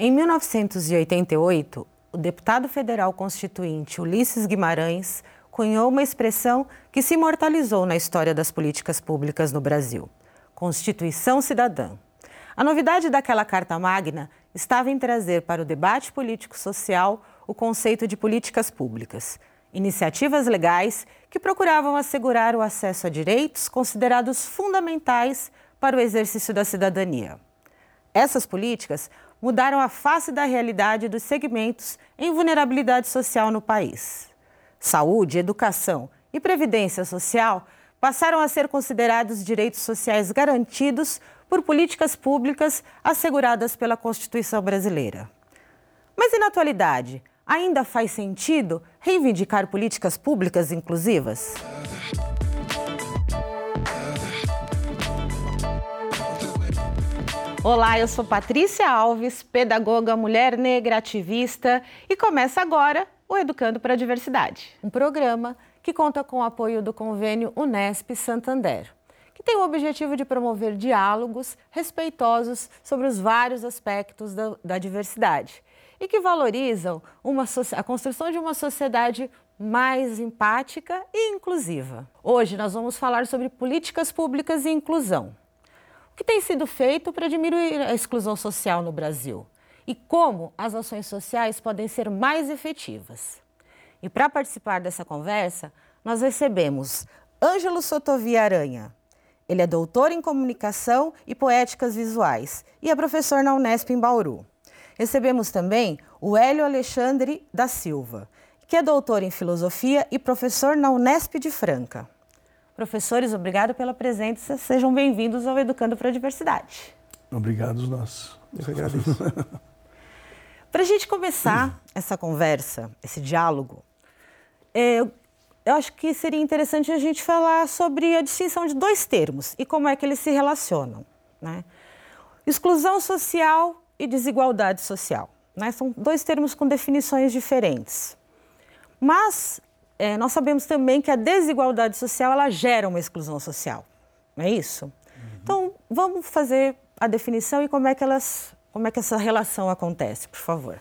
Em 1988, o deputado federal constituinte Ulisses Guimarães cunhou uma expressão que se imortalizou na história das políticas públicas no Brasil: Constituição Cidadã. A novidade daquela Carta Magna estava em trazer para o debate político-social o conceito de políticas públicas, iniciativas legais que procuravam assegurar o acesso a direitos considerados fundamentais para o exercício da cidadania. Essas políticas mudaram a face da realidade dos segmentos em vulnerabilidade social no país. Saúde, educação e previdência social passaram a ser considerados direitos sociais garantidos por políticas públicas asseguradas pela Constituição brasileira. Mas e na atualidade, ainda faz sentido reivindicar políticas públicas inclusivas? Olá, eu sou Patrícia Alves, pedagoga, mulher negra, ativista, e começa agora o Educando para a Diversidade, um programa que conta com o apoio do convênio Unesp Santander, que tem o objetivo de promover diálogos respeitosos sobre os vários aspectos da, da diversidade e que valorizam uma, a construção de uma sociedade mais empática e inclusiva. Hoje nós vamos falar sobre políticas públicas e inclusão que tem sido feito para diminuir a exclusão social no Brasil e como as ações sociais podem ser mais efetivas. E para participar dessa conversa, nós recebemos Ângelo Sotovia Aranha. Ele é doutor em comunicação e poéticas visuais e é professor na Unesp em Bauru. Recebemos também o Hélio Alexandre da Silva, que é doutor em filosofia e professor na Unesp de Franca. Professores, obrigado pela presença. Sejam bem-vindos ao Educando para a Diversidade. Obrigados nós. Eu que agradeço. para a gente começar essa conversa, esse diálogo, é, eu acho que seria interessante a gente falar sobre a distinção de dois termos e como é que eles se relacionam. Né? Exclusão social e desigualdade social. Né? São dois termos com definições diferentes. Mas é, nós sabemos também que a desigualdade social ela gera uma exclusão social, não é isso? Uhum. Então, vamos fazer a definição e como é que elas, como é que essa relação acontece, por favor.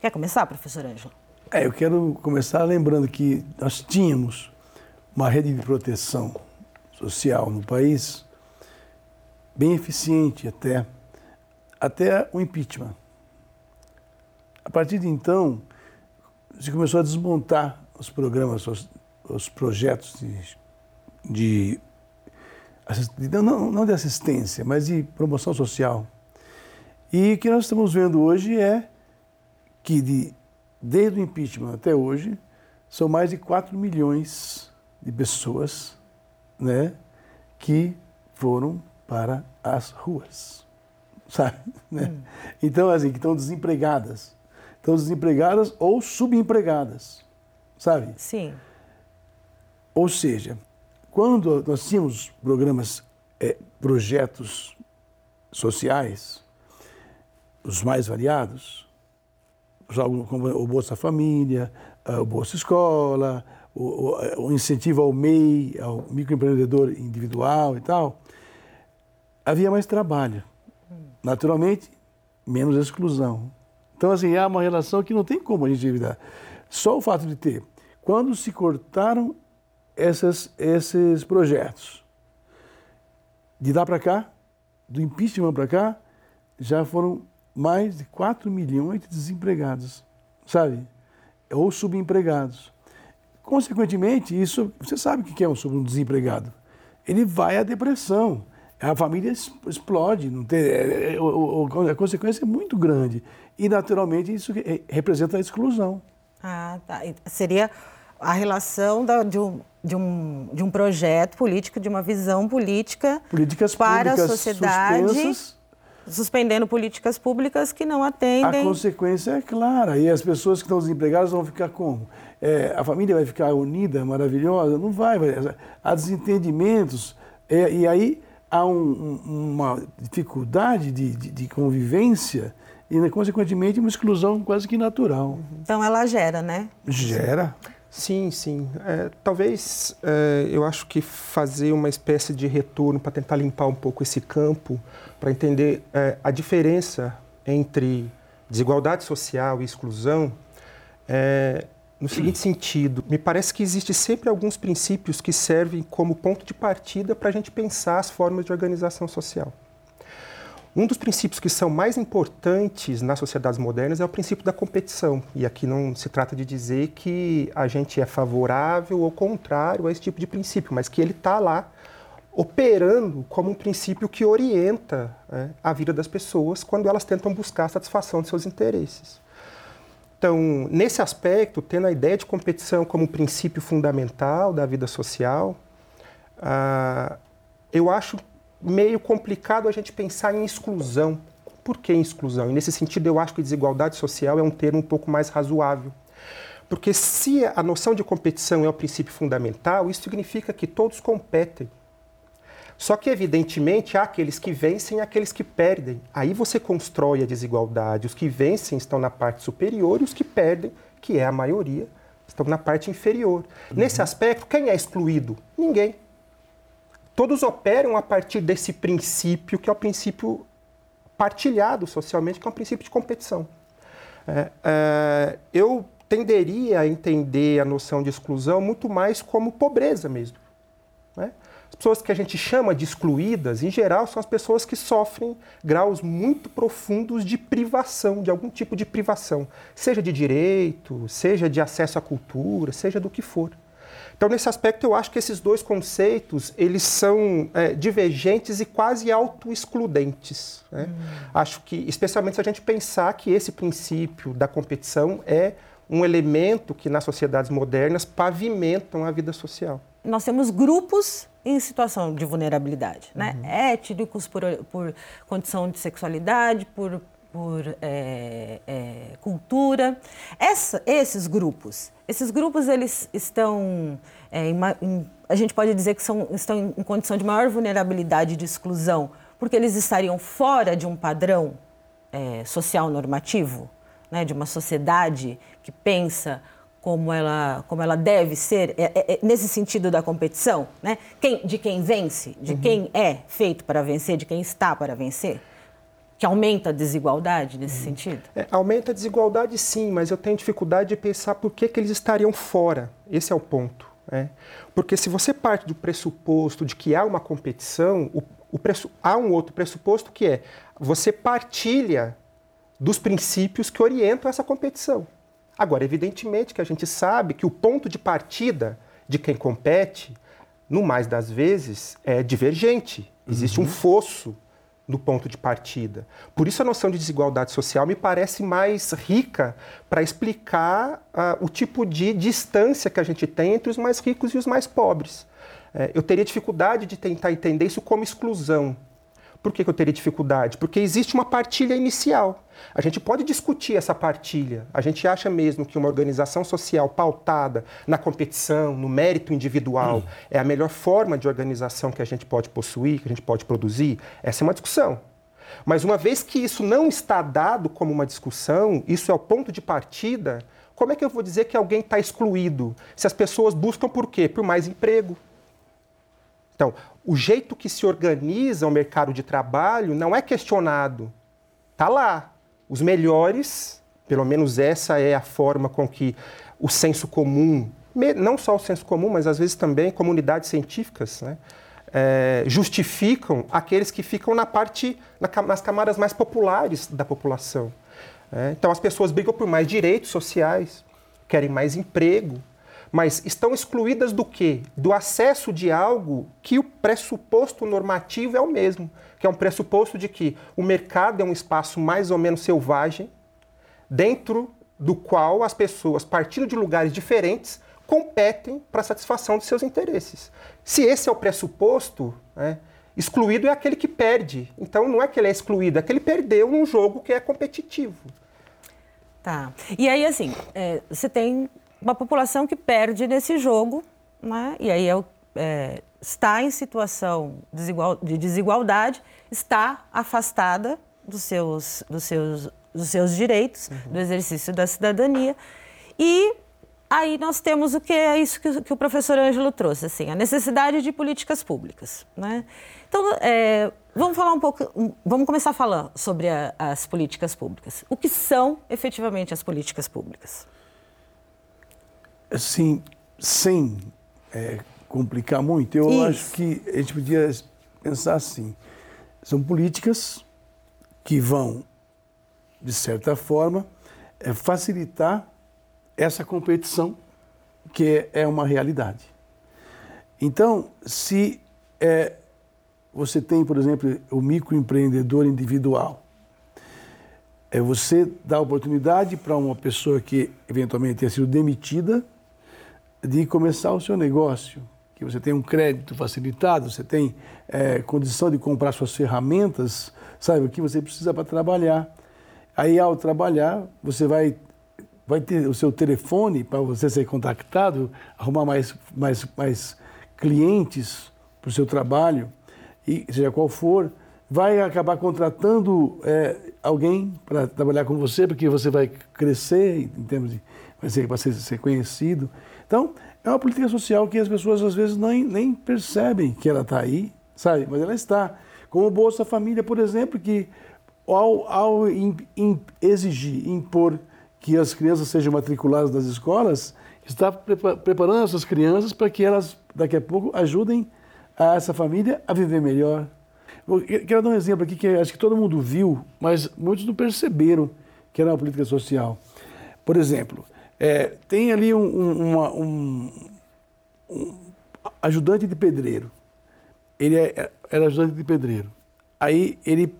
Quer começar, professor Ângelo? É, eu quero começar lembrando que nós tínhamos uma rede de proteção social no país bem eficiente até até o impeachment. A partir de então, se começou a desmontar os programas, os, os projetos de, de não, não de assistência, mas de promoção social. E o que nós estamos vendo hoje é que de, desde o impeachment até hoje, são mais de 4 milhões de pessoas né, que foram para as ruas. Sabe? Né? Hum. Então, assim, que estão desempregadas. Estão desempregadas ou subempregadas sabe? Sim. Ou seja, quando nós tínhamos programas, é, projetos sociais, os mais variados, como o Bolsa Família, o Bolsa Escola, o, o incentivo ao MEI, ao microempreendedor individual e tal, havia mais trabalho. Naturalmente, menos exclusão. Então, assim, há uma relação que não tem como a gente evitar. Só o fato de ter, quando se cortaram essas, esses projetos, de lá para cá, do impeachment para cá, já foram mais de 4 milhões de desempregados, sabe? Ou subempregados. Consequentemente, isso, você sabe o que é um subempregado? Ele vai à depressão, a família explode, não tem, é, é, a consequência é muito grande. E, naturalmente, isso representa a exclusão. Ah, tá. Seria a relação da, de, um, de, um, de um projeto político, de uma visão política Políticas para a sociedade, suspendendo políticas públicas que não atendem. A consequência é clara. E as pessoas que estão desempregadas vão ficar como? É, a família vai ficar unida, maravilhosa? Não vai. vai. Há desentendimentos. É, e aí há um, uma dificuldade de, de, de convivência e, né, consequentemente, uma exclusão quase que natural. Então, ela gera, né? Gera. Sim, sim. É, talvez é, eu acho que fazer uma espécie de retorno para tentar limpar um pouco esse campo, para entender é, a diferença entre desigualdade social e exclusão é, no seguinte sentido: me parece que existe sempre alguns princípios que servem como ponto de partida para a gente pensar as formas de organização social. Um dos princípios que são mais importantes nas sociedades modernas é o princípio da competição. E aqui não se trata de dizer que a gente é favorável ou contrário a esse tipo de princípio, mas que ele está lá operando como um princípio que orienta né, a vida das pessoas quando elas tentam buscar a satisfação de seus interesses. Então, nesse aspecto, tendo a ideia de competição como um princípio fundamental da vida social, uh, eu acho meio complicado a gente pensar em exclusão. Por que exclusão? E nesse sentido, eu acho que desigualdade social é um termo um pouco mais razoável. Porque se a noção de competição é o princípio fundamental, isso significa que todos competem. Só que, evidentemente, há aqueles que vencem e aqueles que perdem. Aí você constrói a desigualdade. Os que vencem estão na parte superior e os que perdem, que é a maioria, estão na parte inferior. Uhum. Nesse aspecto, quem é excluído? Ninguém. Todos operam a partir desse princípio, que é o princípio partilhado socialmente, que é um princípio de competição. É, é, eu tenderia a entender a noção de exclusão muito mais como pobreza mesmo. Né? As pessoas que a gente chama de excluídas, em geral, são as pessoas que sofrem graus muito profundos de privação, de algum tipo de privação, seja de direito, seja de acesso à cultura, seja do que for. Então, nesse aspecto, eu acho que esses dois conceitos eles são é, divergentes e quase auto-excludentes. Né? Hum. Acho que, especialmente se a gente pensar que esse princípio da competição é um elemento que nas sociedades modernas pavimentam a vida social. Nós temos grupos em situação de vulnerabilidade, né? Uhum. Étnicos por, por condição de sexualidade, por, por é, é, cultura. Essa, esses grupos, esses grupos eles estão, é, em, em, a gente pode dizer que são, estão em, condição de maior vulnerabilidade de exclusão, porque eles estariam fora de um padrão é, social normativo, né? De uma sociedade que pensa como ela, como ela deve ser, é, é, é, nesse sentido da competição, né? Quem, de quem vence, de uhum. quem é feito para vencer, de quem está para vencer? Que aumenta a desigualdade nesse sentido? É, aumenta a desigualdade, sim, mas eu tenho dificuldade de pensar por que, que eles estariam fora. Esse é o ponto. Né? Porque se você parte do pressuposto de que há uma competição, o, o pressu... há um outro pressuposto que é você partilha dos princípios que orientam essa competição. Agora, evidentemente que a gente sabe que o ponto de partida de quem compete, no mais das vezes, é divergente. Existe uhum. um fosso no ponto de partida. Por isso a noção de desigualdade social me parece mais rica para explicar uh, o tipo de distância que a gente tem entre os mais ricos e os mais pobres. É, eu teria dificuldade de tentar entender isso como exclusão, por que, que eu teria dificuldade? Porque existe uma partilha inicial. A gente pode discutir essa partilha. A gente acha mesmo que uma organização social pautada na competição, no mérito individual, hum. é a melhor forma de organização que a gente pode possuir, que a gente pode produzir? Essa é uma discussão. Mas uma vez que isso não está dado como uma discussão, isso é o ponto de partida, como é que eu vou dizer que alguém está excluído? Se as pessoas buscam por quê? Por mais emprego. Então, o jeito que se organiza o mercado de trabalho não é questionado. Está lá. Os melhores, pelo menos essa é a forma com que o senso comum, não só o senso comum, mas às vezes também comunidades científicas, né, é, justificam aqueles que ficam na parte, nas camadas mais populares da população. É, então as pessoas brigam por mais direitos sociais, querem mais emprego, mas estão excluídas do quê? Do acesso de algo que o pressuposto normativo é o mesmo, que é um pressuposto de que o mercado é um espaço mais ou menos selvagem, dentro do qual as pessoas, partindo de lugares diferentes, competem para a satisfação de seus interesses. Se esse é o pressuposto, né, excluído é aquele que perde. Então não é que ele é excluído, é que ele perdeu num jogo que é competitivo. Tá. E aí, assim, é, você tem uma população que perde nesse jogo, né? e aí é, é, está em situação desigual, de desigualdade, está afastada dos seus, dos seus, dos seus direitos, uhum. do exercício da cidadania. E aí nós temos o que é isso que, que o professor Ângelo trouxe, assim, a necessidade de políticas públicas. Né? Então, é, Vamos falar um pouco, vamos começar a falar sobre a, as políticas públicas. O que são efetivamente as políticas públicas? Assim, sem é, complicar muito, eu Isso. acho que a gente podia pensar assim: são políticas que vão, de certa forma, é, facilitar essa competição que é uma realidade. Então, se é, você tem, por exemplo, o microempreendedor individual, é você dá oportunidade para uma pessoa que eventualmente tenha sido demitida de começar o seu negócio, que você tem um crédito facilitado, você tem é, condição de comprar suas ferramentas, sabe o que você precisa para trabalhar. Aí, ao trabalhar, você vai vai ter o seu telefone para você ser contactado, arrumar mais, mais, mais clientes para o seu trabalho, e seja qual for, vai acabar contratando é, alguém para trabalhar com você, porque você vai crescer em termos de vai ser, vai ser, ser conhecido. Então, é uma política social que as pessoas às vezes nem, nem percebem que ela está aí, sabe? Mas ela está. Como o Bolsa Família, por exemplo, que ao, ao in, in, exigir, impor que as crianças sejam matriculadas nas escolas, está preparando essas crianças para que elas, daqui a pouco, ajudem a essa família a viver melhor. Eu quero dar um exemplo aqui que acho que todo mundo viu, mas muitos não perceberam que era uma política social. Por exemplo, é, tem ali um, um, uma, um, um, ajudante de pedreiro. Ele é, era ajudante de pedreiro. Aí ele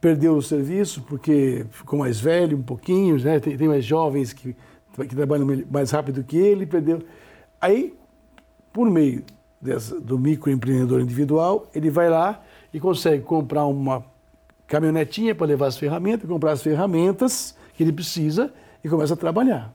perdeu o serviço porque ficou mais velho um pouquinho, né? tem, tem mais jovens que, que trabalham mais rápido que ele, perdeu. Aí, por meio dessa, do microempreendedor individual, ele vai lá e consegue comprar uma caminhonetinha para levar as ferramentas, comprar as ferramentas que ele precisa e começa a trabalhar.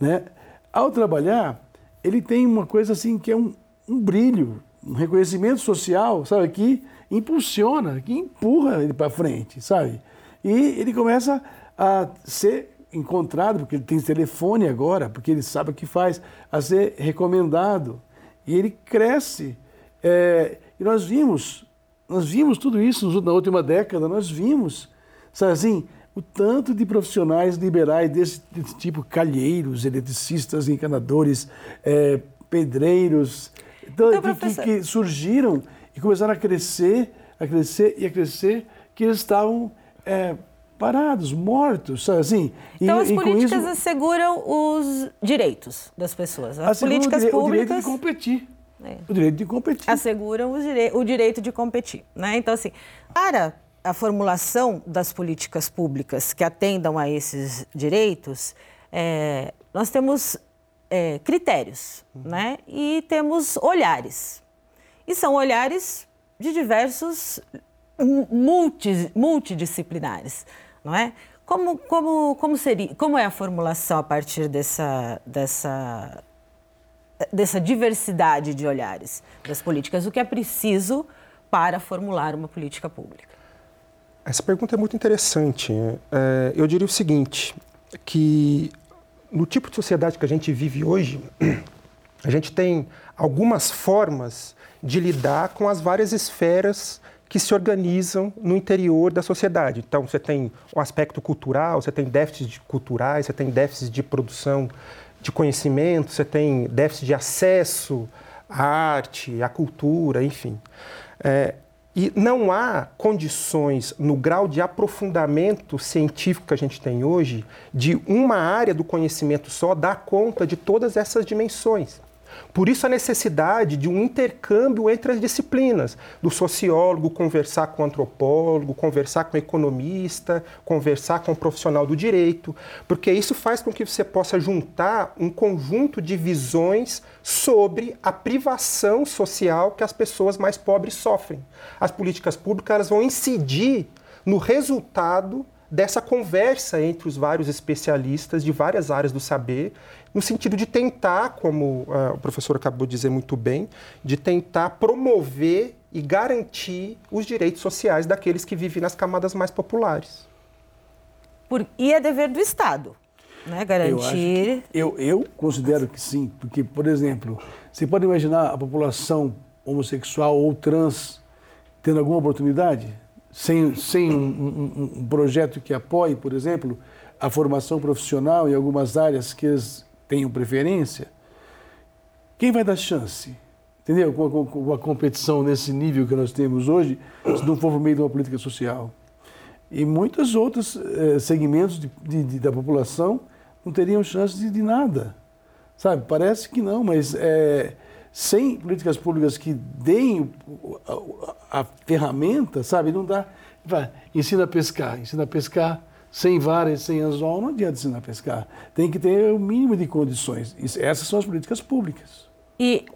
Né? Ao trabalhar, ele tem uma coisa assim que é um, um brilho, um reconhecimento social, sabe, que impulsiona, que empurra ele para frente, sabe? E ele começa a ser encontrado, porque ele tem telefone agora, porque ele sabe o que faz, a ser recomendado. E ele cresce. É, e nós vimos, nós vimos tudo isso na última década, nós vimos, sabe assim, o tanto de profissionais liberais desse, desse tipo, calheiros, eletricistas, encanadores, é, pedreiros, então, então que, que, que, surgiram e começaram a crescer, a crescer e a crescer, que eles estavam é, parados, mortos, sabe assim? Então e, as políticas isso, asseguram os direitos das pessoas. As políticas o, públicas... O direito de competir. É. O direito de competir. Asseguram o, direi o direito de competir. Né? Então, assim, para a formulação das políticas públicas que atendam a esses direitos, é, nós temos é, critérios uhum. né? e temos olhares. E são olhares de diversos multi, multidisciplinares, não é? Como, como, como, seria, como é a formulação a partir dessa, dessa, dessa diversidade de olhares das políticas? O que é preciso para formular uma política pública? Essa pergunta é muito interessante. É, eu diria o seguinte, que no tipo de sociedade que a gente vive hoje, a gente tem algumas formas de lidar com as várias esferas que se organizam no interior da sociedade. Então, você tem o aspecto cultural, você tem déficits culturais, você tem déficits de produção de conhecimento, você tem déficit de acesso à arte, à cultura, enfim. É, e não há condições, no grau de aprofundamento científico que a gente tem hoje, de uma área do conhecimento só dar conta de todas essas dimensões. Por isso a necessidade de um intercâmbio entre as disciplinas, do sociólogo conversar com o antropólogo, conversar com o economista, conversar com o profissional do direito, porque isso faz com que você possa juntar um conjunto de visões sobre a privação social que as pessoas mais pobres sofrem. As políticas públicas vão incidir no resultado dessa conversa entre os vários especialistas de várias áreas do saber, no sentido de tentar, como uh, o professor acabou de dizer muito bem, de tentar promover e garantir os direitos sociais daqueles que vivem nas camadas mais populares. Por, e é dever do Estado, né? Garantir. Eu, eu, eu considero que sim, porque, por exemplo, você pode imaginar a população homossexual ou trans tendo alguma oportunidade? Sem, sem um, um, um projeto que apoie, por exemplo, a formação profissional em algumas áreas que eles tenham preferência? Quem vai dar chance? Entendeu? Com a, com a, competição nesse nível que nós temos hoje, se não for por meio de uma política social. E muitos outros eh, segmentos de, de, de, da população não teriam chance de, nada. Sabe? Parece que não, mas é, sem políticas públicas que deem a, a, ferramenta, sabe? Não dá. Vai, ensina a pescar, ensina a pescar sem vara e sem anzol, não adianta ensinar a pescar. Tem que ter o mínimo de condições. Essas são as políticas públicas. E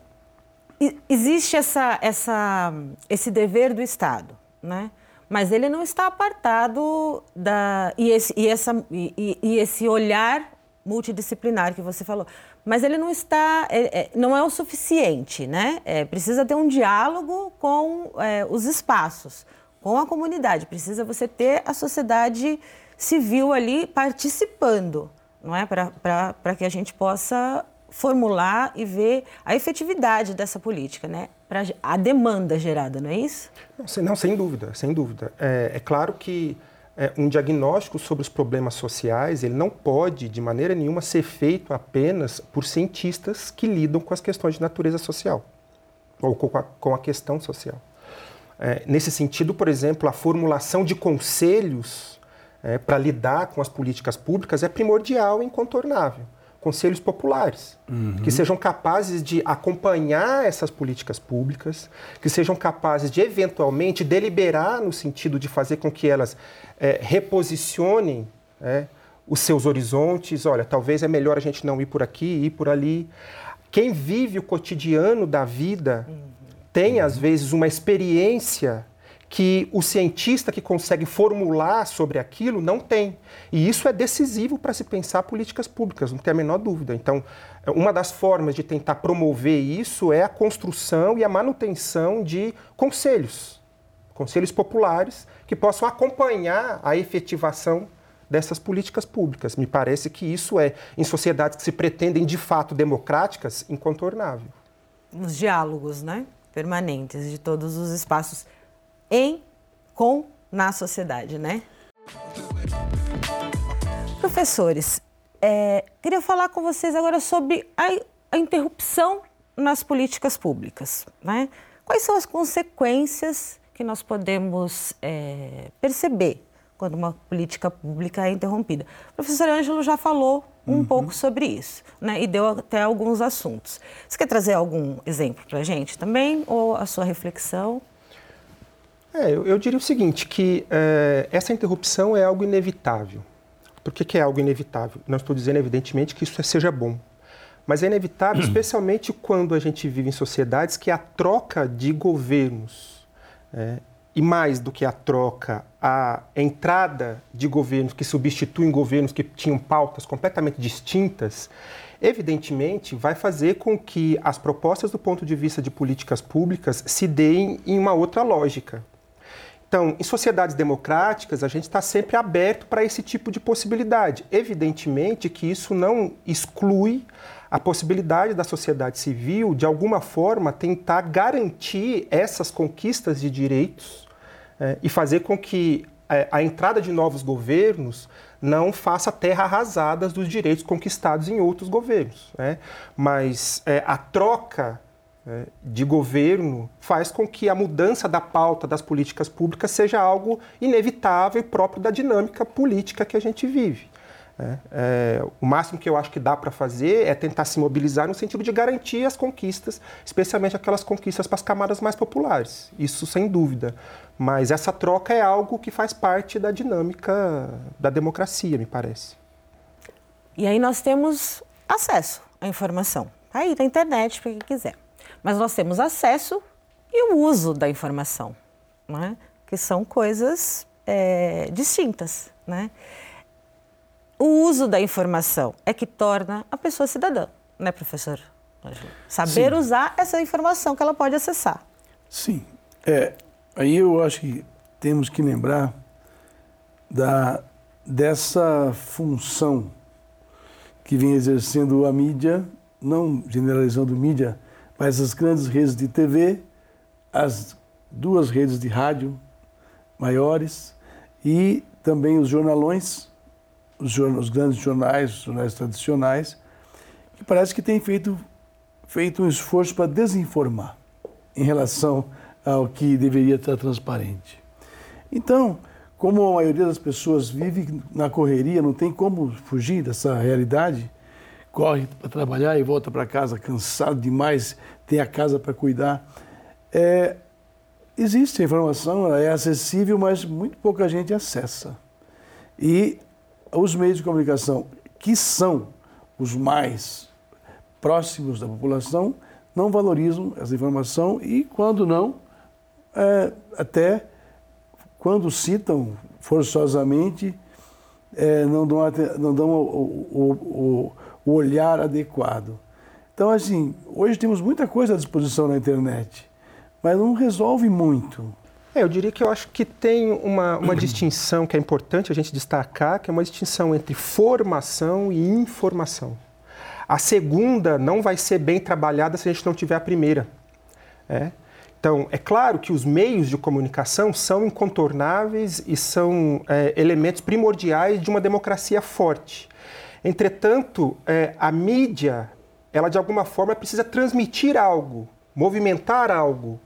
existe essa, essa, esse dever do Estado, né? mas ele não está apartado da e esse, e essa, e, e esse olhar multidisciplinar que você falou, mas ele não está, é, é, não é o suficiente, né? É, precisa ter um diálogo com é, os espaços, com a comunidade. Precisa você ter a sociedade civil ali participando, não é? Para que a gente possa formular e ver a efetividade dessa política, né? Para a demanda gerada, não é isso? Não, sem dúvida, sem dúvida. É, é claro que é, um diagnóstico sobre os problemas sociais ele não pode, de maneira nenhuma, ser feito apenas por cientistas que lidam com as questões de natureza social ou com a, com a questão social. É, nesse sentido, por exemplo, a formulação de conselhos é, para lidar com as políticas públicas é primordial e incontornável conselhos populares, uhum. que sejam capazes de acompanhar essas políticas públicas, que sejam capazes de eventualmente deliberar no sentido de fazer com que elas é, reposicionem é, os seus horizontes. Olha, talvez é melhor a gente não ir por aqui, ir por ali. Quem vive o cotidiano da vida uhum. tem, às vezes, uma experiência que o cientista que consegue formular sobre aquilo não tem. E isso é decisivo para se pensar políticas públicas, não tem a menor dúvida. Então, uma das formas de tentar promover isso é a construção e a manutenção de conselhos, conselhos populares, que possam acompanhar a efetivação dessas políticas públicas. Me parece que isso é, em sociedades que se pretendem de fato democráticas, incontornável. Os diálogos, né? Permanentes de todos os espaços em, com, na sociedade, né? Professores, é, queria falar com vocês agora sobre a, a interrupção nas políticas públicas. Né? Quais são as consequências que nós podemos é, perceber quando uma política pública é interrompida? O professor Ângelo já falou um uhum. pouco sobre isso né? e deu até alguns assuntos. Você quer trazer algum exemplo para a gente também ou a sua reflexão? É, eu, eu, diria o seguinte, que é, essa interrupção é algo inevitável. Por que, que é algo inevitável? Não estou dizendo, evidentemente, que isso seja bom. Mas é inevitável, especialmente quando a gente vive em sociedades que a troca de governos, é, e mais do que a troca, a entrada de governos que substituem governos que tinham pautas completamente distintas, evidentemente vai fazer com que as propostas do ponto de vista de políticas públicas se deem em uma outra lógica. Então, em sociedades democráticas, a gente está sempre aberto para esse tipo de possibilidade. Evidentemente que isso não exclui a possibilidade da sociedade civil, de alguma forma, tentar garantir essas conquistas de direitos é, e fazer com que é, a entrada de novos governos não faça terra arrasadas dos direitos conquistados em outros governos. Né? Mas é, a troca de governo faz com que a mudança da pauta das políticas públicas seja algo inevitável e próprio da dinâmica política que a gente vive. É, é, o máximo que eu acho que dá para fazer é tentar se mobilizar no sentido de garantir as conquistas, especialmente aquelas conquistas para as camadas mais populares. Isso sem dúvida. Mas essa troca é algo que faz parte da dinâmica da democracia, me parece. E aí nós temos acesso à informação. Tá aí na internet para quem quiser. Mas nós temos acesso e o uso da informação, né? que são coisas é, distintas. Né? O uso da informação é que torna a pessoa cidadã, né, professor? Saber Sim. usar essa informação que ela pode acessar. Sim. É, aí eu acho que temos que lembrar da, dessa função que vem exercendo a mídia, não generalizando mídia, mas as grandes redes de TV, as duas redes de rádio maiores e também os jornalões, os, os grandes jornais, os jornais tradicionais, que parece que têm feito, feito um esforço para desinformar em relação ao que deveria estar transparente. Então, como a maioria das pessoas vive na correria, não tem como fugir dessa realidade, corre para trabalhar e volta para casa cansado demais, tem a casa para cuidar. É, existe a informação, ela é acessível, mas muito pouca gente acessa. E os meios de comunicação, que são os mais próximos da população, não valorizam essa informação e, quando não, é, até quando citam forçosamente, é, não dão, não dão o, o, o, o, olhar adequado. Então, assim, hoje temos muita coisa à disposição na internet, mas não resolve muito. É, eu diria que eu acho que tem uma, uma distinção que é importante a gente destacar, que é uma distinção entre formação e informação. A segunda não vai ser bem trabalhada se a gente não tiver a primeira. É? Então, é claro que os meios de comunicação são incontornáveis e são é, elementos primordiais de uma democracia forte. Entretanto, é, a mídia, ela de alguma forma precisa transmitir algo, movimentar algo.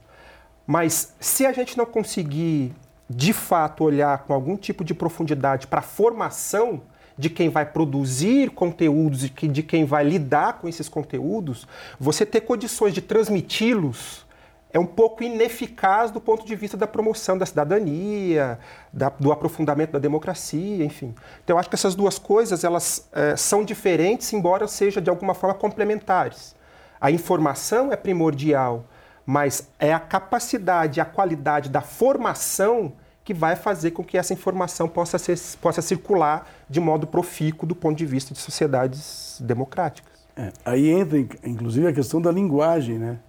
Mas se a gente não conseguir, de fato, olhar com algum tipo de profundidade para a formação de quem vai produzir conteúdos e de quem vai lidar com esses conteúdos, você ter condições de transmiti-los é um pouco ineficaz do ponto de vista da promoção da cidadania, da, do aprofundamento da democracia, enfim. Então, eu acho que essas duas coisas elas é, são diferentes, embora sejam de alguma forma complementares. A informação é primordial, mas é a capacidade, a qualidade da formação que vai fazer com que essa informação possa, ser, possa circular de modo profícuo do ponto de vista de sociedades democráticas. É, aí entra, inclusive, a questão da linguagem, né?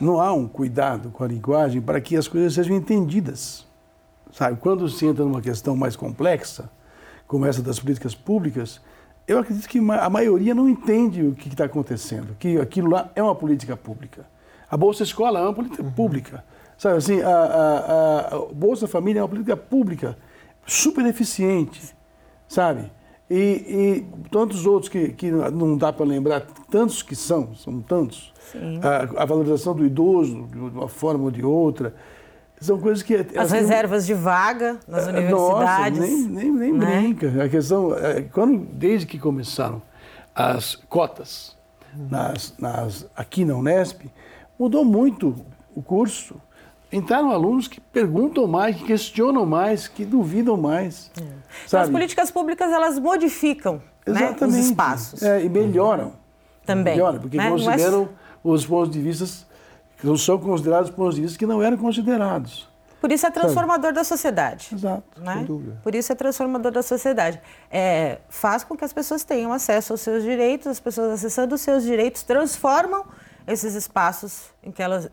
Não há um cuidado com a linguagem para que as coisas sejam entendidas. Sabe, quando se entra numa questão mais complexa, como essa das políticas públicas, eu acredito que a maioria não entende o que está acontecendo, que aquilo lá é uma política pública. A Bolsa Escola é uma política uhum. pública. Sabe assim, a, a, a, Bolsa Família é uma política pública super eficiente, sabe? E, e tantos outros que, que não dá para lembrar, tantos que são, são tantos. A, a, valorização do idoso, de uma forma ou de outra. São coisas que. As assim, reservas de vaga nas é, universidades. Nossa, nem, nem, nem né? brinca. A questão. É, quando, desde que começaram as cotas nas, nas, aqui na Unesp, mudou muito o curso entraram alunos que perguntam mais, que questionam mais, que duvidam mais. É. Então, as políticas públicas elas modificam né, os espaços. É, e melhoram. Também. Melhoram, porque né? consideram. Os pontos de vista, que são considerados pontos de vista que não eram considerados. Por isso é transformador Sabe? da sociedade. Exato, né? sem dúvida. Por isso é transformador da sociedade. É, faz com que as pessoas tenham acesso aos seus direitos, as pessoas acessando os seus direitos transformam esses espaços em que elas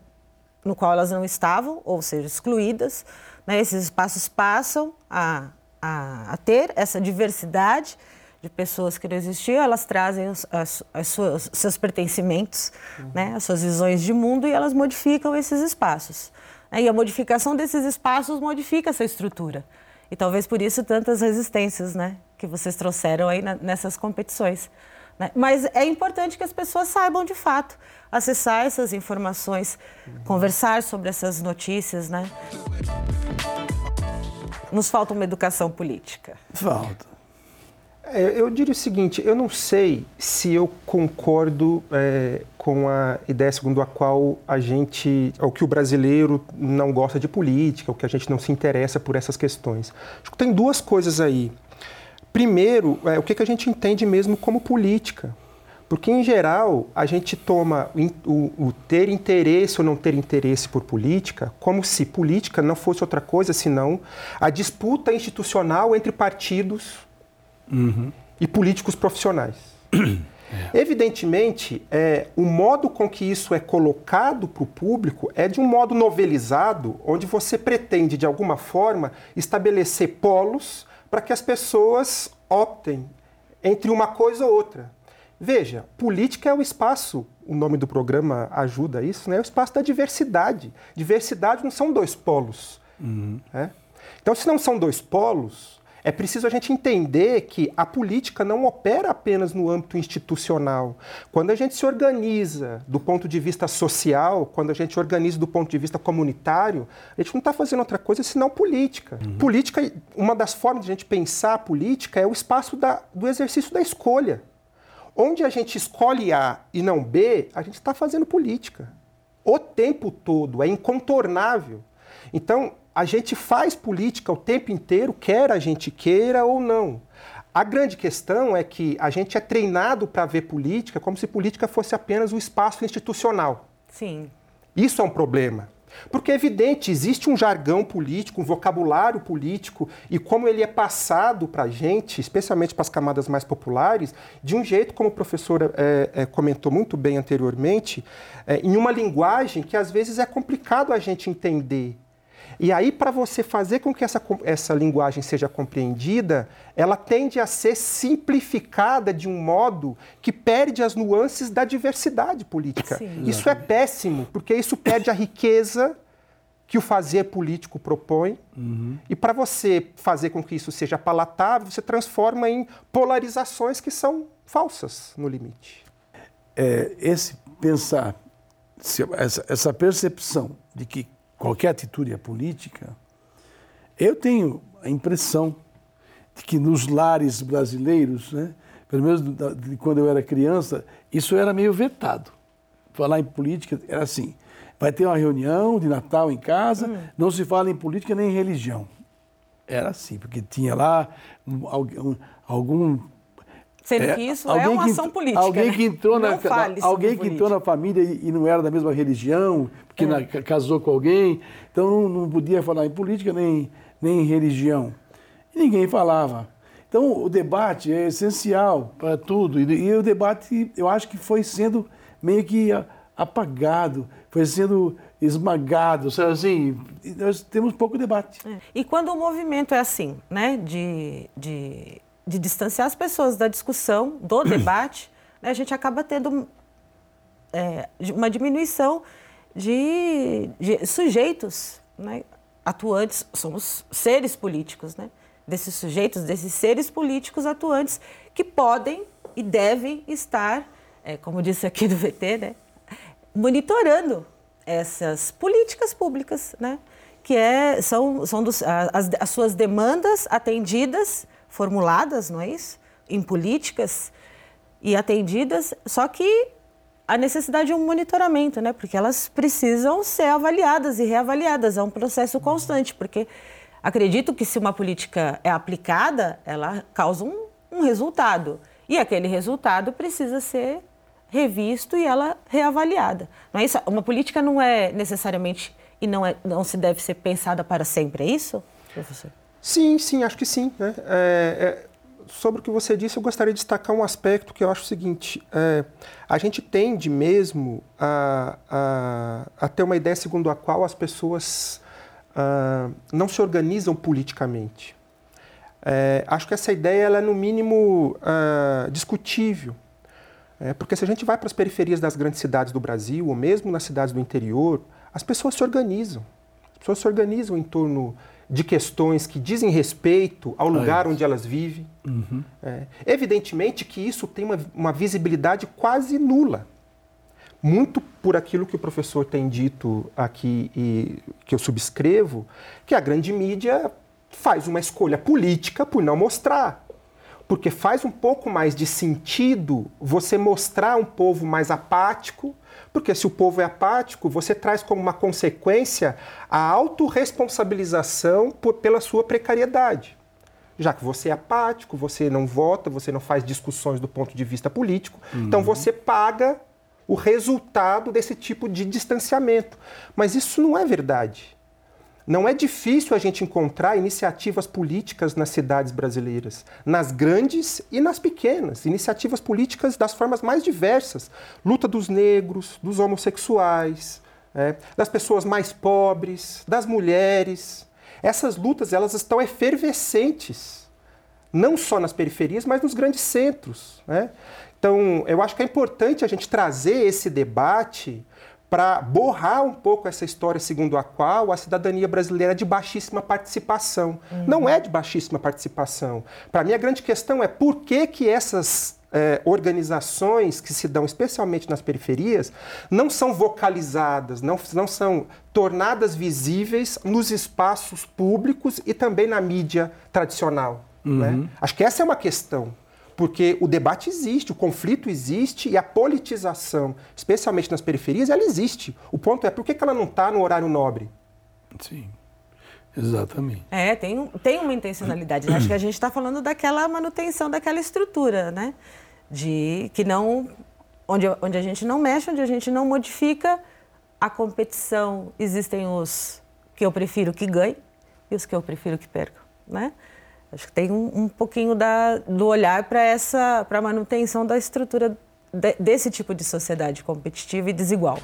no qual elas não estavam, ou seja, excluídas. Né? Esses espaços passam a, a, a, ter essa diversidade de pessoas que não existiam, elas trazem os as, as suas, seus pertencimentos, uhum. né? as suas visões de mundo e elas modificam esses espaços. Né? E a modificação desses espaços modifica essa estrutura. E talvez por isso tantas resistências né? que vocês trouxeram aí na, nessas competições. Né? Mas é importante que as pessoas saibam de fato acessar essas informações, conversar sobre essas notícias, né? Nos falta uma educação política. Falta. É, eu diria o seguinte, eu não sei se eu concordo é, com a ideia segundo a qual a gente, ou que o brasileiro não gosta de política, ou que a gente não se interessa por essas questões. Acho que tem duas coisas aí. Primeiro, é, o que, que a gente entende mesmo como política. Porque, em geral, a gente toma o, o, ter interesse ou não ter interesse por política como se política não fosse outra coisa senão a disputa institucional entre partidos uhum. e políticos profissionais. É. Evidentemente, é, o modo com que isso é colocado para o público é de um modo novelizado, onde você pretende, de alguma forma, estabelecer polos para que as pessoas optem entre uma coisa ou outra. Veja, política é o espaço, o nome do programa ajuda isso, né? É o espaço da diversidade. Diversidade não são dois polos. Uhum. Né? Então, se não são dois polos, é preciso a gente entender que a política não opera apenas no âmbito institucional. Quando a gente se organiza do ponto de vista social, quando a gente organiza do ponto de vista comunitário, a gente não está fazendo outra coisa senão política. Uhum. Política, uma das formas de a gente pensar a política é o espaço da, do exercício da escolha. Onde a gente escolhe A e não B, a gente está fazendo política. O tempo todo, é incontornável. Então, a gente faz política o tempo inteiro, quer a gente queira ou não. A grande questão é que a gente é treinado para ver política como se política fosse apenas o espaço institucional. Sim. Isso é um problema. Porque é evidente, existe um jargão político, um vocabulário político, e como ele é passado para a gente, especialmente para as camadas mais populares, de um jeito, como o professor é, é, comentou muito bem anteriormente, é, em uma linguagem que às vezes é complicado a gente entender. E aí, para você fazer com que essa, essa linguagem seja compreendida, ela tende a ser simplificada de um modo que perde as nuances da diversidade política. Sim. Isso é péssimo, porque isso perde a riqueza que o fazer político propõe. Uhum. E para você fazer com que isso seja palatável, você transforma em polarizações que são falsas no limite. É, esse pensar, essa, essa percepção de que qualquer atitude política, eu tenho a impressão de que nos lares brasileiros, né, pelo menos de quando eu era criança, isso era meio vetado. Falar em política era assim: vai ter uma reunião de Natal em casa, hum. não se fala em política nem em religião. Era assim, porque tinha lá um, algum Sendo é, que isso é uma ação política. Alguém né? que entrou na, alguém que entrou na família e, e, não era da mesma religião, porque é. na, casou com alguém, então não, não, podia falar em política nem, nem em religião. E ninguém falava. Então o debate é essencial para tudo. E, e o debate, eu acho que foi sendo meio que apagado, foi sendo esmagado, assim, nós temos pouco debate. É. E quando o movimento é assim, né, de, de de distanciar as pessoas da discussão, do debate, né, a gente acaba tendo é, uma diminuição de, de sujeitos né, atuantes, somos seres políticos, né, desses sujeitos, desses seres políticos atuantes que podem e devem estar, é, como disse aqui do VT, né, monitorando essas políticas públicas, né, que é, são, são dos, as, as suas demandas atendidas formuladas, não é isso? Em políticas e atendidas, só que a necessidade de um monitoramento, né? Porque elas precisam ser avaliadas e reavaliadas, é um processo constante, porque acredito que se uma política é aplicada, ela causa um, um resultado. E aquele resultado precisa ser revisto e ela reavaliada. Não é isso? Uma política não é necessariamente e não, é, não se deve ser pensada para sempre, é isso, professor? Sim, sim, acho que sim. Né? É, é, sobre o que você disse, eu gostaria de destacar um aspecto que eu acho o seguinte: é, a gente tende mesmo a, a, a, ter uma ideia segundo a qual as pessoas a, não se organizam politicamente. É, acho que essa ideia ela é, no mínimo, discutível. É, porque se a gente vai para as periferias das grandes cidades do Brasil, ou mesmo nas cidades do interior, as pessoas se organizam. As pessoas se organizam em torno de questões que dizem respeito ao lugar onde elas vivem. Uhum. É. Evidentemente que isso tem uma, uma, visibilidade quase nula. Muito por aquilo que o professor tem dito aqui e que eu subscrevo, que a grande mídia faz uma escolha política por não mostrar. Porque faz um pouco mais de sentido você mostrar um povo mais apático, porque se o povo é apático, você traz como uma consequência a autorresponsabilização por, pela sua precariedade. Já que você é apático, você não vota, você não faz discussões do ponto de vista político, então uhum. então você paga o resultado desse tipo de distanciamento. Mas isso não é verdade. Não é difícil a gente encontrar iniciativas políticas nas cidades brasileiras, nas grandes e nas pequenas, iniciativas políticas das formas mais diversas, luta dos negros, dos homossexuais, é, das pessoas mais pobres, das mulheres. Essas lutas elas estão efervescentes não só nas periferias, mas nos grandes centros. Né? Então, eu acho que é importante a gente trazer esse debate para borrar um pouco essa história segundo a qual a cidadania brasileira é de baixíssima participação. Uhum. Não é de baixíssima participação. Para mim, a grande questão é por que, que essas é, organizações que se dão especialmente nas periferias não são vocalizadas, não, não são tornadas visíveis nos espaços públicos e também na mídia tradicional. Né? Uhum. Né? Acho que essa é uma questão porque o debate existe, o conflito existe e a politização, especialmente nas periferias, ela existe. O ponto é por que ela não está no horário nobre? Sim. Exatamente. É, tem, tem uma intencionalidade. Acho que a gente está falando daquela manutenção daquela estrutura, né? De que não. Onde, onde a gente não mexe, onde a gente não modifica a competição. Existem os que eu prefiro que ganhem e os que eu prefiro que percam, né? Acho que tem um, um pouquinho da, do olhar para essa para a manutenção da estrutura de, desse tipo de sociedade competitiva e desigual.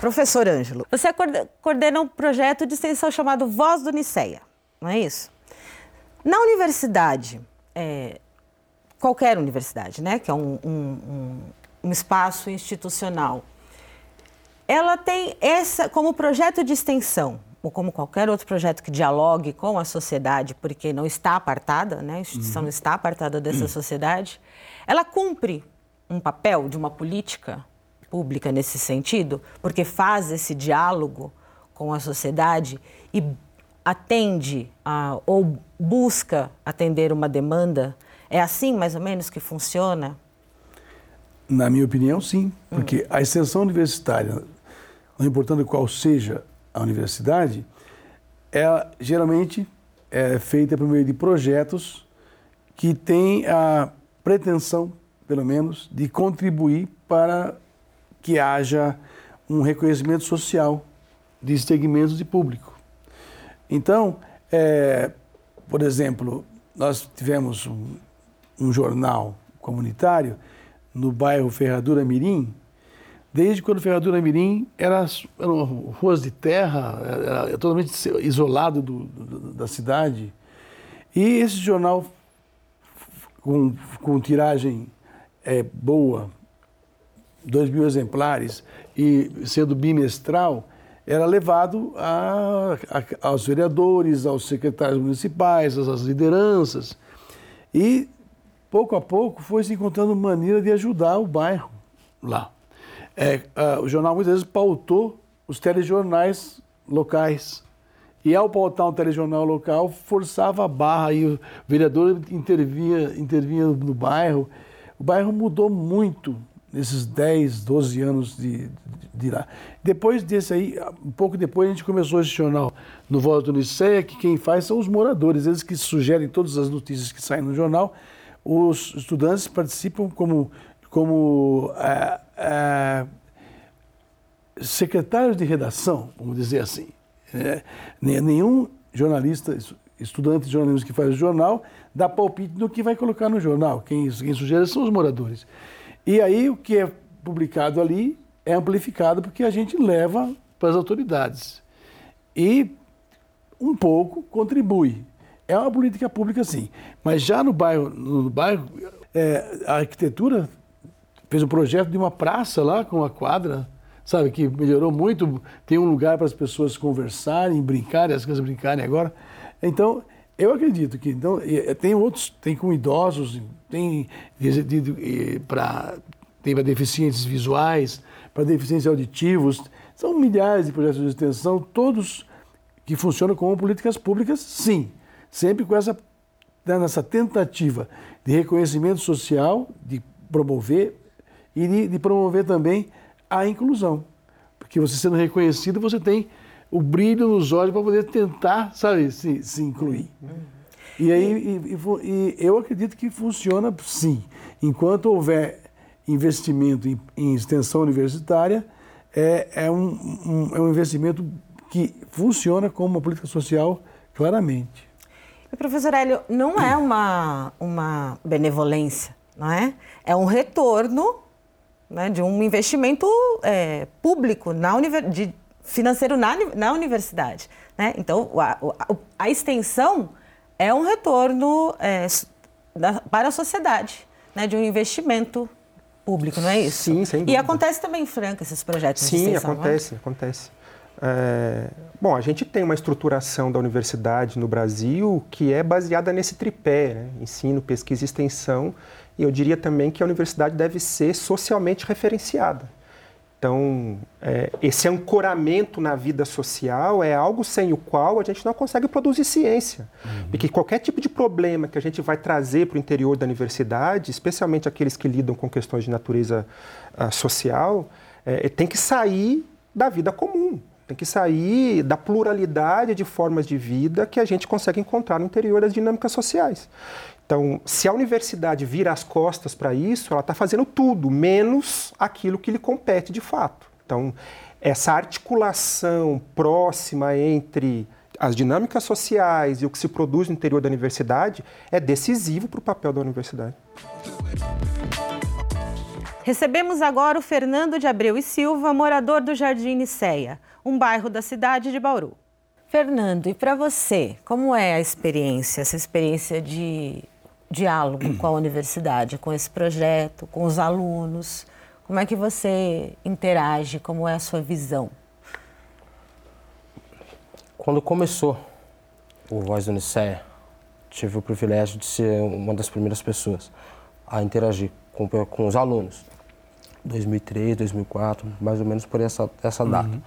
Professor Ângelo, você coordena um projeto de extensão chamado Voz do Niceia, não é isso? Na universidade, é, qualquer universidade, né, que é um, um, um espaço institucional, ela tem essa como projeto de extensão ou como qualquer outro projeto que dialogue com a sociedade, porque não está apartada, né? a instituição uhum. não está apartada dessa uhum. sociedade, ela cumpre um papel de uma política pública nesse sentido, porque faz esse diálogo com a sociedade e atende a, ou busca atender uma demanda. É assim, mais ou menos, que funciona? Na minha opinião, sim, porque uhum. a extensão universitária, não importando qual seja universidade, ela geralmente é feita por meio de projetos que têm a pretensão, pelo menos, de contribuir para que haja um reconhecimento social de segmentos de público. Então, é, por exemplo, nós tivemos um, um jornal comunitário no bairro Ferradura Mirim, desde quando Ferradura Mirim era, eram ruas de terra, era, totalmente isolado do, do, da cidade. E esse jornal, com, com tiragem é, boa, dois mil exemplares, e sendo bimestral, era levado a, a, aos vereadores, aos secretários municipais, às, às lideranças. E, pouco a pouco, foi se encontrando maneira de ajudar o bairro lá é, o jornal muitas vezes pautou os telejornais locais. E ao pautar um telejornal local, forçava a barra e o vereador intervinha, intervinha no bairro. O bairro mudou muito nesses 10, 12 anos de, de, de lá. Depois desse aí, um pouco depois, a gente começou esse jornal no Voz do Niceia, que quem faz são os moradores, eles que sugerem todas as notícias que saem no jornal. Os estudantes participam como, como é, é, secretários de redação, vamos dizer assim. É, nenhum jornalista, estudante de jornalismo que faz o jornal, dá palpite no que vai colocar no jornal. Quem, quem sugere são os moradores. E aí o que é publicado ali é amplificado porque a gente leva para as autoridades. E um pouco contribui. É uma política pública, sim. Mas já no bairro, no bairro é, a arquitetura fez um projeto de uma praça lá com uma quadra, sabe, que melhorou muito. Tem um lugar para as pessoas conversarem, brincarem, as crianças brincarem agora. Então, eu acredito que então, tem outros, tem com idosos, tem para tem para deficientes visuais, para deficientes auditivos. São milhares de projetos de extensão, todos que funcionam como políticas públicas, sim. Sempre com essa, nessa tentativa de reconhecimento social, de promover e de, de promover também a inclusão. Porque você sendo reconhecido, você tem o brilho nos olhos para poder tentar, sabe, se, se incluir. E aí e, e, eu acredito que funciona sim. Enquanto houver investimento em, em extensão universitária, é, é, um, um, é um investimento que funciona como uma política social claramente. Professor Hélio, não é uma, uma benevolência, não é? É um retorno né, de um investimento é, público na de, financeiro na, na universidade. Né? Então, a, a, a, extensão é um retorno é, da, para a sociedade, né, de um investimento público, não é isso? Sim, sem dúvida. E acontece também em Franca esses projetos Sim, de extensão, acontece, acontece. É, bom, a gente tem uma estruturação da universidade no Brasil que é baseada nesse tripé, né? ensino, pesquisa e extensão, e eu diria também que a universidade deve ser socialmente referenciada. Então, é, esse ancoramento na vida social é algo sem o qual a gente não consegue produzir ciência. Uhum. Porque qualquer tipo de problema que a gente vai trazer para o interior da universidade, especialmente aqueles que lidam com questões de natureza uh, social, é, tem que sair da vida comum. Tem que sair da pluralidade de formas de vida que a gente consegue encontrar no interior das dinâmicas sociais. Então, se a universidade vira as costas para isso, ela está fazendo tudo, menos aquilo que lhe compete de fato. Então, essa articulação próxima entre as dinâmicas sociais e o que se produz no interior da universidade é decisivo para o papel da universidade. Recebemos agora o Fernando de Abreu e Silva, morador do Jardim Niceia, um bairro da cidade de Bauru. Fernando, e para você, como é a experiência, essa experiência de diálogo com a universidade, com esse projeto, com os alunos? Como é que você interage? Como é a sua visão? Quando começou o Voz do Uniceia, tive o privilégio de ser uma das primeiras pessoas a interagir com, com os alunos. 2003, 2004, mais ou menos por essa, essa data. Uhum.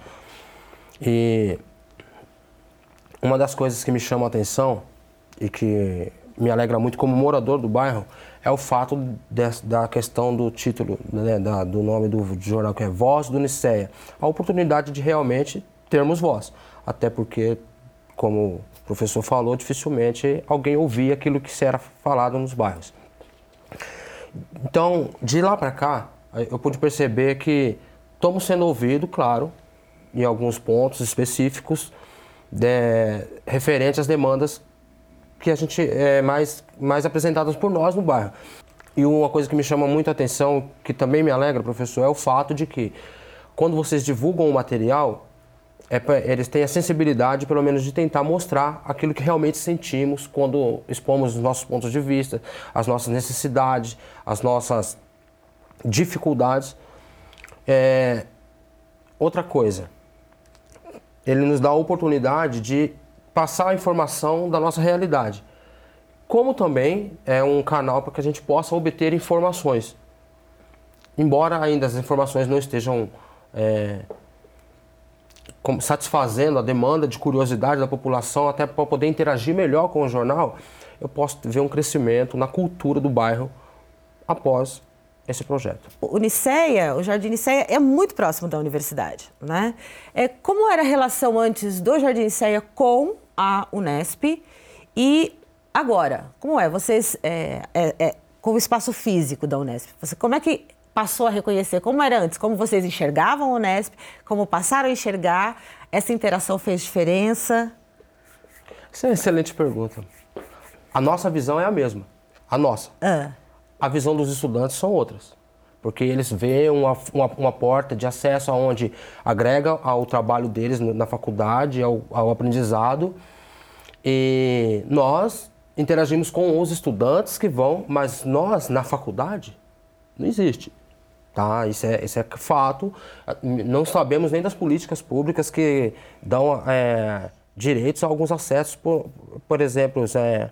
E uma das coisas que me chama a atenção e que me alegra muito como morador do bairro é o fato de, da questão do título, né, da, do nome do jornal, que é Voz do Niceia. A oportunidade de realmente termos voz. Até porque, como o professor falou, dificilmente alguém ouvia aquilo que era falado nos bairros. Então, de lá para cá, eu pude perceber que estamos sendo ouvidos, claro, em alguns pontos específicos, de, referente às demandas que a gente é mais, mais apresentadas por nós no bairro. E uma coisa que me chama muito a atenção, que também me alegra, professor, é o fato de que quando vocês divulgam o material, é, eles têm a sensibilidade, pelo menos, de tentar mostrar aquilo que realmente sentimos quando expomos os nossos pontos de vista, as nossas necessidades, as nossas dificuldades. É, outra coisa, ele nos dá a oportunidade de passar a informação da nossa realidade. Como também é um canal para que a gente possa obter informações. Embora ainda as informações não estejam é, satisfazendo a demanda de curiosidade da população, até para poder interagir melhor com o jornal, eu posso ver um crescimento na cultura do bairro após esse projeto. O Niceia, o Jardim Niceia é muito próximo da universidade, né? É, como era a relação antes do Jardim Niceia com a Unesp. E agora, como é? Vocês, é, é, é, com o espaço físico da Unesp, você, como é que passou a reconhecer? Como era antes? Como vocês enxergavam a Unesp? Como passaram a enxergar? Essa interação fez diferença? Essa é uma excelente pergunta. A nossa visão é a mesma. A nossa. Ah. A visão dos estudantes são outras porque eles veem uma, uma, uma, porta de acesso aonde agrega ao trabalho deles na faculdade, ao, ao aprendizado. E nós interagimos com os estudantes que vão, mas nós, na faculdade, não existe. Tá? Isso, é, isso é fato. Não sabemos nem das políticas públicas que dão é, direitos a alguns acessos, por, por exemplo, é,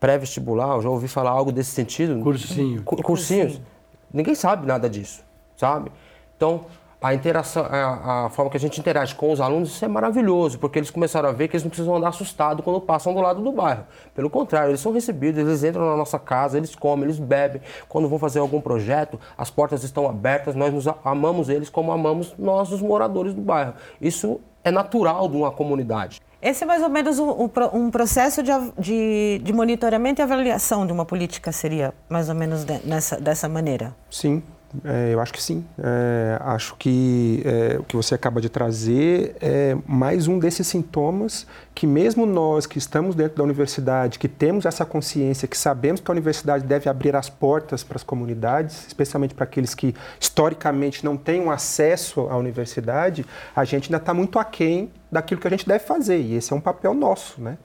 pré-vestibular, já ouvi falar algo desse sentido. Cursinho. Cursinhos. Cursinho. Ninguém sabe nada disso, sabe? Então, a interação, a, a, forma que a gente interage com os alunos, isso é maravilhoso, porque eles começaram a ver que eles não precisam andar assustados quando passam do lado do bairro. Pelo contrário, eles são recebidos, eles entram na nossa casa, eles comem, eles bebem. Quando vão fazer algum projeto, as portas estão abertas, nós nos amamos eles como amamos nós, os moradores do bairro. Isso é natural de uma comunidade. Esse é mais ou menos um, um processo de, de, de, monitoramento e avaliação de uma política, seria mais ou menos de, nessa, dessa maneira? Sim, é, eu acho que sim. É, acho que é, o que você acaba de trazer é mais um desses sintomas que, mesmo nós que estamos dentro da universidade, que temos essa consciência, que sabemos que a universidade deve abrir as portas para as comunidades, especialmente para aqueles que historicamente não têm acesso à universidade, a gente ainda está muito aquém daquilo que a gente deve fazer. E esse é um papel nosso, né?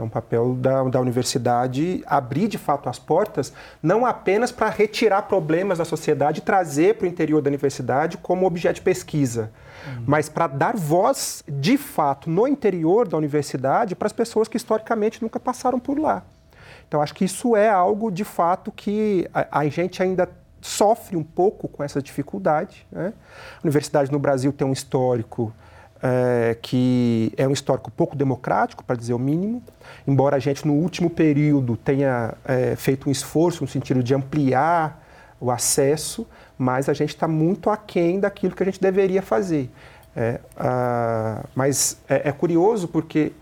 É um papel da, da universidade abrir de fato as portas, não apenas para retirar problemas da sociedade e trazer para o interior da universidade como objeto de pesquisa, uhum. mas para dar voz de fato no interior da universidade para as pessoas que historicamente nunca passaram por lá. Então, acho que isso é algo de fato que a, a gente ainda sofre um pouco com essa dificuldade. Né? A universidade no Brasil tem um histórico é, que é um histórico pouco democrático, para dizer o mínimo, embora a gente no último período tenha é, feito um esforço no sentido de ampliar o acesso, mas a gente está muito aquém daquilo que a gente deveria fazer. É, a, mas é, é, curioso porque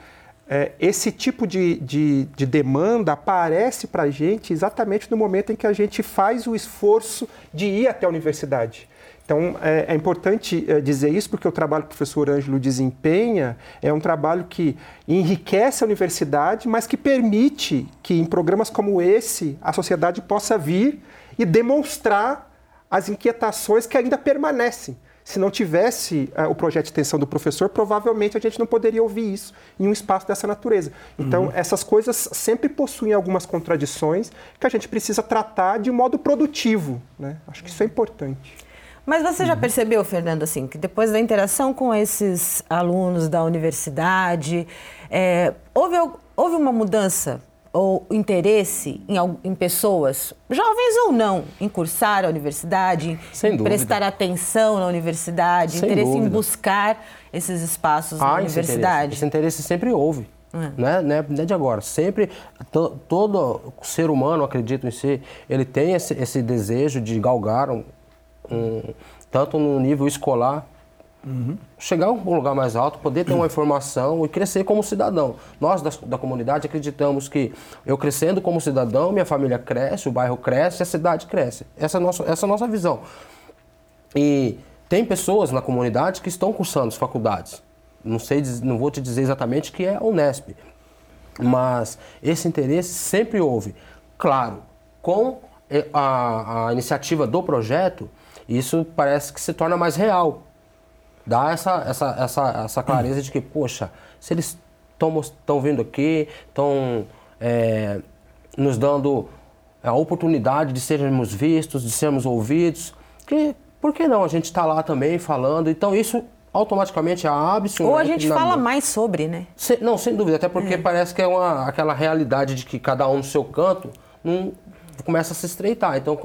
é, esse tipo de, de, de demanda aparece para a gente exatamente no momento em que a gente faz o esforço de ir até a universidade. Então, é, é importante é, dizer isso porque o trabalho que o professor Ângelo desempenha é um trabalho que enriquece a universidade, mas que permite que em programas como esse a sociedade possa vir e demonstrar as inquietações que ainda permanecem. Se não tivesse uh, o projeto de extensão do professor, provavelmente a gente não poderia ouvir isso em um espaço dessa natureza. Então, uhum. essas coisas sempre possuem algumas contradições que a gente precisa tratar de modo produtivo. Né? Acho que isso é importante. Mas você já uhum. percebeu, Fernando, assim, que depois da interação com esses alunos da universidade, é, houve, houve uma mudança ou interesse em, em, pessoas, jovens ou não, em cursar a universidade, Sem em dúvida. prestar atenção na universidade, Sem interesse dúvida. em buscar esses espaços ah, na universidade? Esse interesse, esse interesse sempre houve. É. Né? Não, é, não é de agora. Sempre, to, todo ser humano, acredito em si, ele tem esse, esse desejo de galgar um, um, tanto no nível escolar, uhum. chegar a um lugar mais alto, poder ter uma informação e crescer como cidadão. Nós da, da, comunidade acreditamos que eu crescendo como cidadão, minha família cresce, o bairro cresce, a cidade cresce. Essa é a nossa, essa é a nossa visão. E tem pessoas na comunidade que estão cursando as faculdades. Não sei, não vou te dizer exatamente que é a Unesp, mas esse interesse sempre houve. Claro, com a, a iniciativa do projeto, isso parece que se torna mais real. Dá essa, essa, essa, essa clareza de que, poxa, se eles estão vindo aqui, estão é, nos dando a oportunidade de sermos vistos, de sermos ouvidos, que, por que não a gente está lá também falando? Então isso automaticamente abre Ou a gente fala mais sobre, né? Se, não, sem dúvida, até porque é. parece que é uma, aquela realidade de que cada um no seu canto não, começa a se estreitar. Então,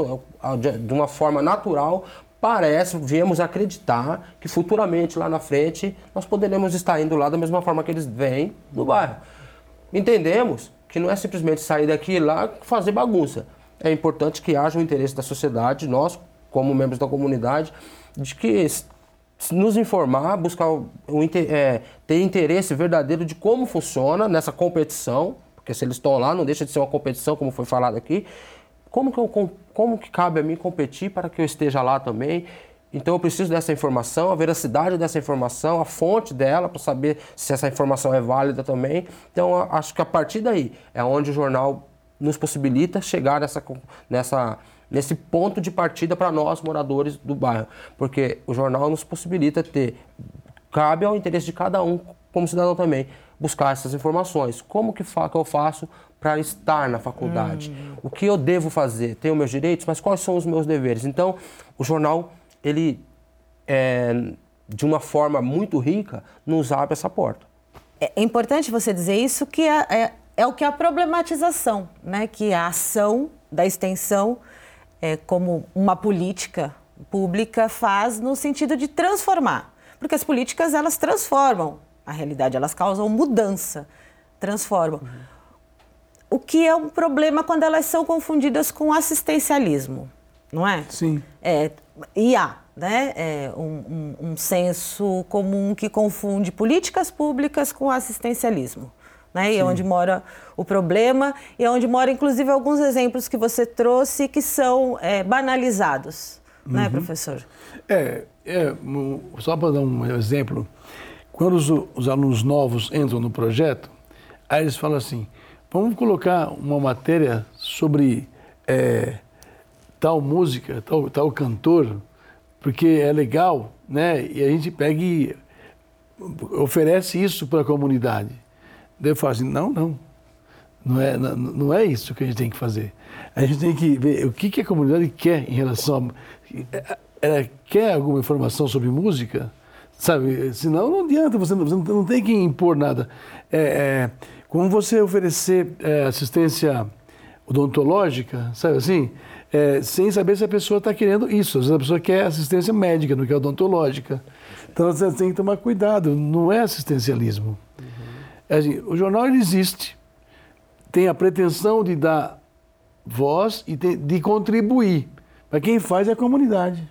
de uma forma natural, parece, viemos acreditar que futuramente, lá na frente, nós poderemos estar indo lá da mesma forma que eles vêm no bairro. Entendemos que não é simplesmente sair daqui e lá fazer bagunça. É importante que haja o interesse da sociedade, nós, como membros da comunidade, de que nos informar, buscar o, é, ter interesse verdadeiro de como funciona nessa competição, porque se eles estão lá, não deixa de ser uma competição, como foi falado aqui, como que, eu, como que cabe a mim competir para que eu esteja lá também? Então eu preciso dessa informação, a veracidade dessa informação, a fonte dela, para saber se essa informação é válida também. Então acho que a partir daí é onde o jornal nos possibilita chegar nessa, nessa, nesse ponto de partida para nós, moradores do bairro. Porque o jornal nos possibilita ter, cabe ao interesse de cada um, como cidadão também, buscar essas informações. Como que, fa que eu faço para estar na faculdade? Hum. O que eu devo fazer? Tenho meus direitos, mas quais são os meus deveres? Então, o jornal, ele, é, de uma forma muito rica, nos abre essa porta. É, é importante você dizer isso, que é, é, é, o que a problematização, né? que a ação da extensão, é, como uma política pública, faz no sentido de transformar. Porque as políticas, elas transformam a realidade, elas causam mudança, transformam. Uhum o que é um problema quando elas são confundidas com assistencialismo, não é? Sim. É, e há né, é um, um, um senso comum que confunde políticas públicas com assistencialismo. Né? E é onde mora o problema e é onde mora, inclusive, alguns exemplos que você trouxe que são é, banalizados, né, uhum. né, professor? É, é só para dar um exemplo, quando os, os alunos novos entram no projeto, aí eles falam assim, Vamos colocar uma matéria sobre é, tal música, tal, tal cantor, porque é legal, né? E a gente pega e oferece isso para a comunidade. Daí eu falo assim, não, não. Não é, não, não é isso que a gente tem que fazer. A gente tem que ver o que, que a comunidade quer em relação a. Ela quer alguma informação sobre música? Sabe? Senão não adianta, você não, você não tem que impor nada. É, é, como você oferecer é, assistência odontológica, sabe assim? É, sem saber se a pessoa está querendo isso. Às vezes a pessoa quer assistência médica, não quer odontológica. Então você tem que tomar cuidado, não é assistencialismo. Uhum. Assim, o jornal existe, tem a pretensão de dar voz e de contribuir. Mas quem faz é a comunidade.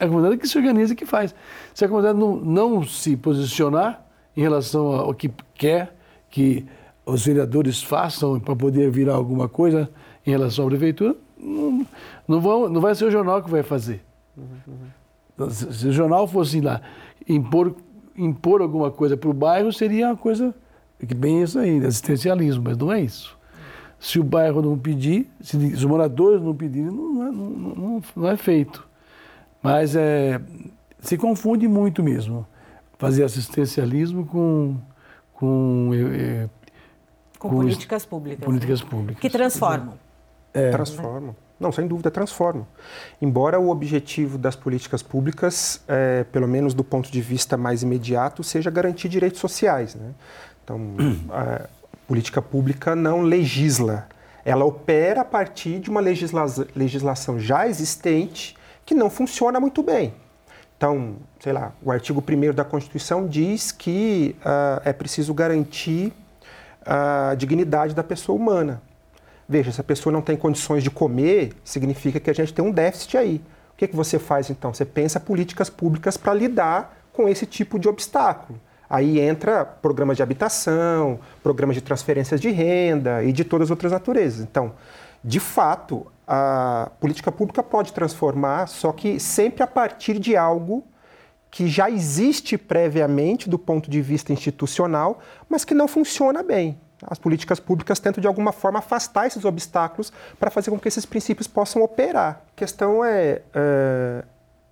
É a comunidade que se organiza e que faz. Se a comunidade não, não se posicionar em relação ao que quer que os vereadores façam para poder virar alguma coisa em relação à prefeitura, não, não, vão, não vai ser o jornal que vai fazer. Uhum. Se o jornal fosse lá impor, impor alguma coisa para o bairro, seria uma coisa que bem isso aí, assistencialismo, mas não é isso. Se o bairro não pedir, se os moradores não pedirem, não, é, não, não é feito. Mas é, se confunde muito mesmo fazer assistencialismo com, com, é, com, com políticas públicas. Políticas né? públicas. Que transformam. É. Transformam. Não, sem dúvida, transformam. Embora o objetivo das políticas públicas, é, pelo menos do ponto de vista mais imediato, seja garantir direitos sociais. Né? Então, a política pública não legisla. Ela opera a partir de uma legisla legislação já existente que não funciona muito bem. Então, sei lá, o artigo 1 da Constituição diz que uh, é preciso garantir a dignidade da pessoa humana. Veja, se a pessoa não tem condições de comer, significa que a gente tem um déficit aí. O que, que você faz então? Você pensa políticas públicas para lidar com esse tipo de obstáculo. Aí entra programas de habitação, programas de transferências de renda e de todas as outras naturezas. Então, de fato, a política pública pode transformar, só que sempre a partir de algo que já existe previamente do ponto de vista institucional, mas que não funciona bem. As políticas públicas tentam, de alguma forma, afastar esses obstáculos para fazer com que esses princípios possam operar. A questão é, é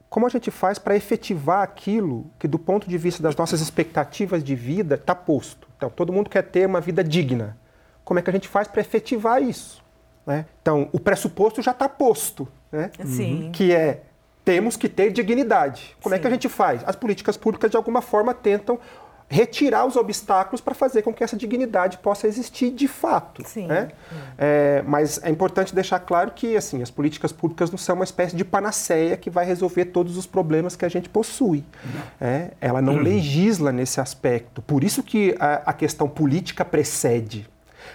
como a gente faz para efetivar aquilo que, do ponto de vista das nossas expectativas de vida, está posto. Então, todo mundo quer ter uma vida digna. Como é que a gente faz para efetivar isso? Né? Então, o pressuposto já está posto, né? Sim. que é temos que ter dignidade. Como Sim. é que a gente faz? As políticas públicas, de alguma forma, tentam retirar os obstáculos para fazer com que essa dignidade possa existir de fato. Sim. Né? É, mas é importante deixar claro que assim, as políticas públicas não são uma espécie de panaceia que vai resolver todos os problemas que a gente possui. É, ela não uhum. legisla nesse aspecto. Por isso que a, a questão política precede.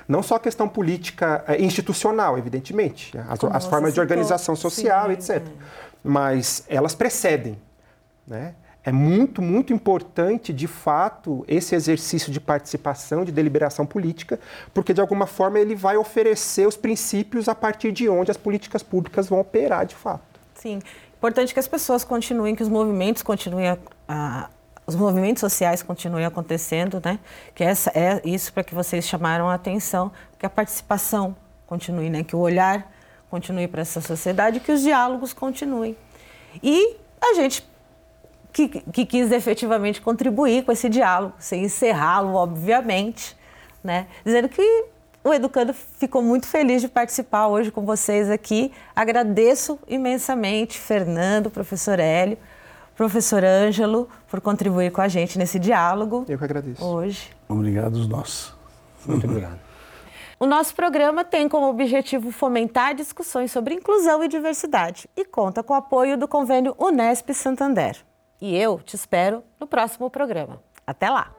Não só a questão política é, institucional, evidentemente, as, as formas de organização social, Sim, etc. É. Mas elas precedem. Né? É muito, muito importante, de fato, esse exercício de participação, de deliberação política, porque, de alguma forma, ele vai oferecer os princípios a partir de onde as políticas públicas vão operar, de fato. Sim. Importante que as pessoas continuem, que os movimentos continuem a, a os movimentos sociais continuem acontecendo, né? Que essa é isso para que vocês chamaram a atenção, que a participação continue, né? Que o olhar continue para essa sociedade, que os diálogos continuem. E a gente que, que quis efetivamente contribuir com esse diálogo, sem encerrá-lo, obviamente, né? dizendo que o Educando ficou muito feliz de participar hoje com vocês aqui. Agradeço imensamente, Fernando, professor Hélio, professor Ângelo, por contribuir com a gente nesse diálogo. Eu que agradeço. Hoje. Obrigados nós. Muito obrigado. O nosso programa tem como objetivo fomentar discussões sobre inclusão e diversidade e conta com o apoio do convênio Unesp Santander. E eu te espero no próximo programa. Até lá!